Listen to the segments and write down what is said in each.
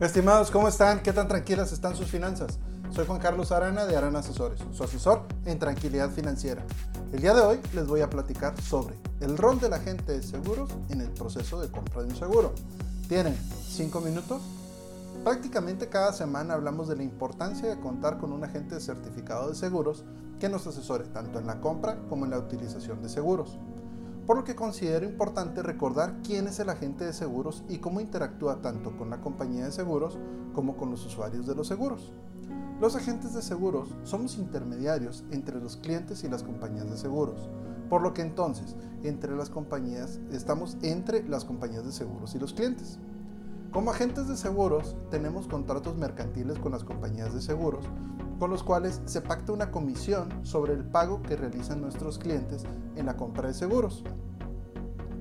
Estimados, ¿cómo están? ¿Qué tan tranquilas están sus finanzas? Soy Juan Carlos Arana de Arana Asesores, su asesor en tranquilidad financiera. El día de hoy les voy a platicar sobre el rol del agente de seguros en el proceso de compra de un seguro. ¿Tienen 5 minutos? Prácticamente cada semana hablamos de la importancia de contar con un agente certificado de seguros que nos asesore tanto en la compra como en la utilización de seguros por lo que considero importante recordar quién es el agente de seguros y cómo interactúa tanto con la compañía de seguros como con los usuarios de los seguros. Los agentes de seguros somos intermediarios entre los clientes y las compañías de seguros, por lo que entonces entre las compañías estamos entre las compañías de seguros y los clientes. Como agentes de seguros tenemos contratos mercantiles con las compañías de seguros, con los cuales se pacta una comisión sobre el pago que realizan nuestros clientes en la compra de seguros.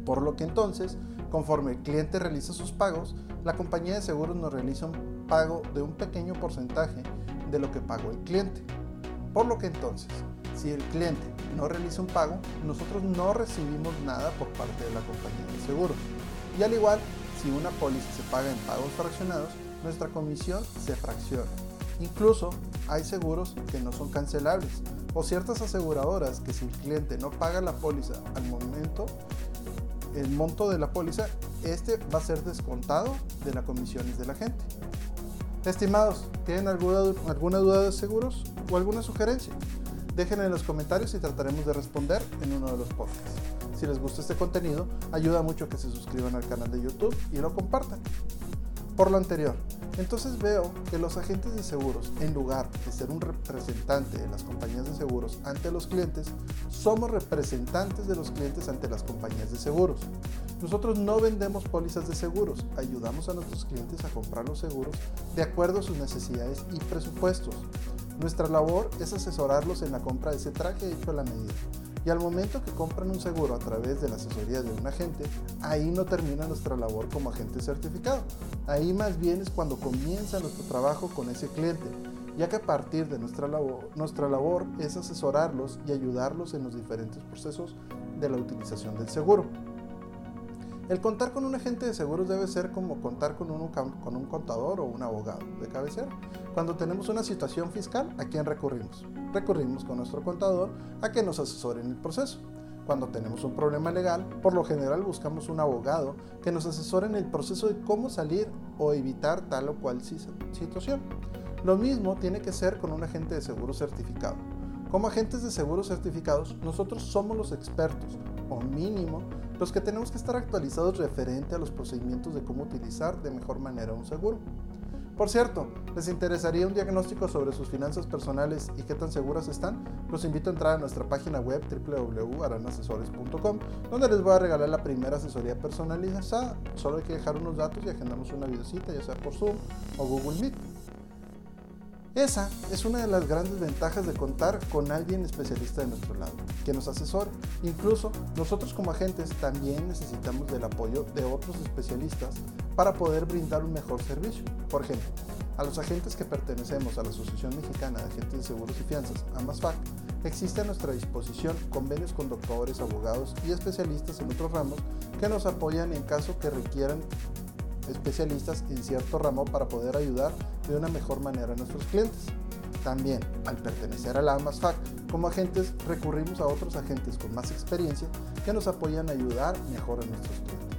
Por lo que entonces, conforme el cliente realiza sus pagos, la compañía de seguros nos realiza un pago de un pequeño porcentaje de lo que pagó el cliente. Por lo que entonces, si el cliente no realiza un pago, nosotros no recibimos nada por parte de la compañía de seguros. Y al igual, si una póliza se paga en pagos fraccionados, nuestra comisión se fracciona. Incluso hay seguros que no son cancelables o ciertas aseguradoras que si el cliente no paga la póliza al momento, el monto de la póliza, este va a ser descontado de las comisiones de la gente. Estimados, ¿tienen alguna, duda de seguros o alguna sugerencia? Déjenla en los comentarios y trataremos de responder en uno de los podcasts. Si les gusta este contenido, ayuda mucho que se suscriban al canal de YouTube y lo compartan. Por lo anterior, entonces veo que los agentes de seguros, en lugar de ser un representante de las compañías de seguros ante los clientes, somos representantes de los clientes ante las compañías de seguros. Nosotros no vendemos pólizas de seguros, ayudamos a nuestros clientes a comprar los seguros de acuerdo a sus necesidades y presupuestos. Nuestra labor es asesorarlos en la compra de ese traje hecho a la medida y al momento que compran un seguro a través de la asesoría de un agente, ahí no termina nuestra labor como agente certificado. Ahí más bien es cuando comienza nuestro trabajo con ese cliente, ya que a partir de nuestra labor, nuestra labor es asesorarlos y ayudarlos en los diferentes procesos de la utilización del seguro. El contar con un agente de seguros debe ser como contar con un, con un contador o un abogado de cabecera. Cuando tenemos una situación fiscal, ¿a quién recurrimos? Recurrimos con nuestro contador a que nos asesore en el proceso. Cuando tenemos un problema legal, por lo general buscamos un abogado que nos asesore en el proceso de cómo salir o evitar tal o cual situación. Lo mismo tiene que ser con un agente de seguro certificado. Como agentes de seguros certificados, nosotros somos los expertos, o mínimo, los que tenemos que estar actualizados referente a los procedimientos de cómo utilizar de mejor manera un seguro. Por cierto, ¿les interesaría un diagnóstico sobre sus finanzas personales y qué tan seguras están? Los invito a entrar a nuestra página web www.aranasesores.com, donde les voy a regalar la primera asesoría personalizada. Solo hay que dejar unos datos y agendamos una videocita, ya sea por Zoom o Google Meet. Esa es una de las grandes ventajas de contar con alguien especialista de nuestro lado, que nos asesore. Incluso nosotros como agentes también necesitamos del apoyo de otros especialistas para poder brindar un mejor servicio. Por ejemplo, a los agentes que pertenecemos a la Asociación Mexicana de Agentes de Seguros y Fianzas, AMASFAC, existe a nuestra disposición convenios con doctores, abogados y especialistas en otros ramos que nos apoyan en caso que requieran especialistas en cierto ramo para poder ayudar de una mejor manera a nuestros clientes. También, al pertenecer a la AMASFAC, como agentes recurrimos a otros agentes con más experiencia que nos apoyan a ayudar mejor a nuestros clientes.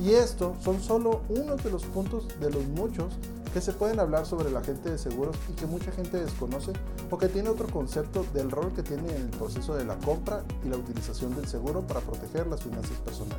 Y estos son solo unos de los puntos de los muchos que se pueden hablar sobre el agente de seguros y que mucha gente desconoce o que tiene otro concepto del rol que tiene en el proceso de la compra y la utilización del seguro para proteger las finanzas personales.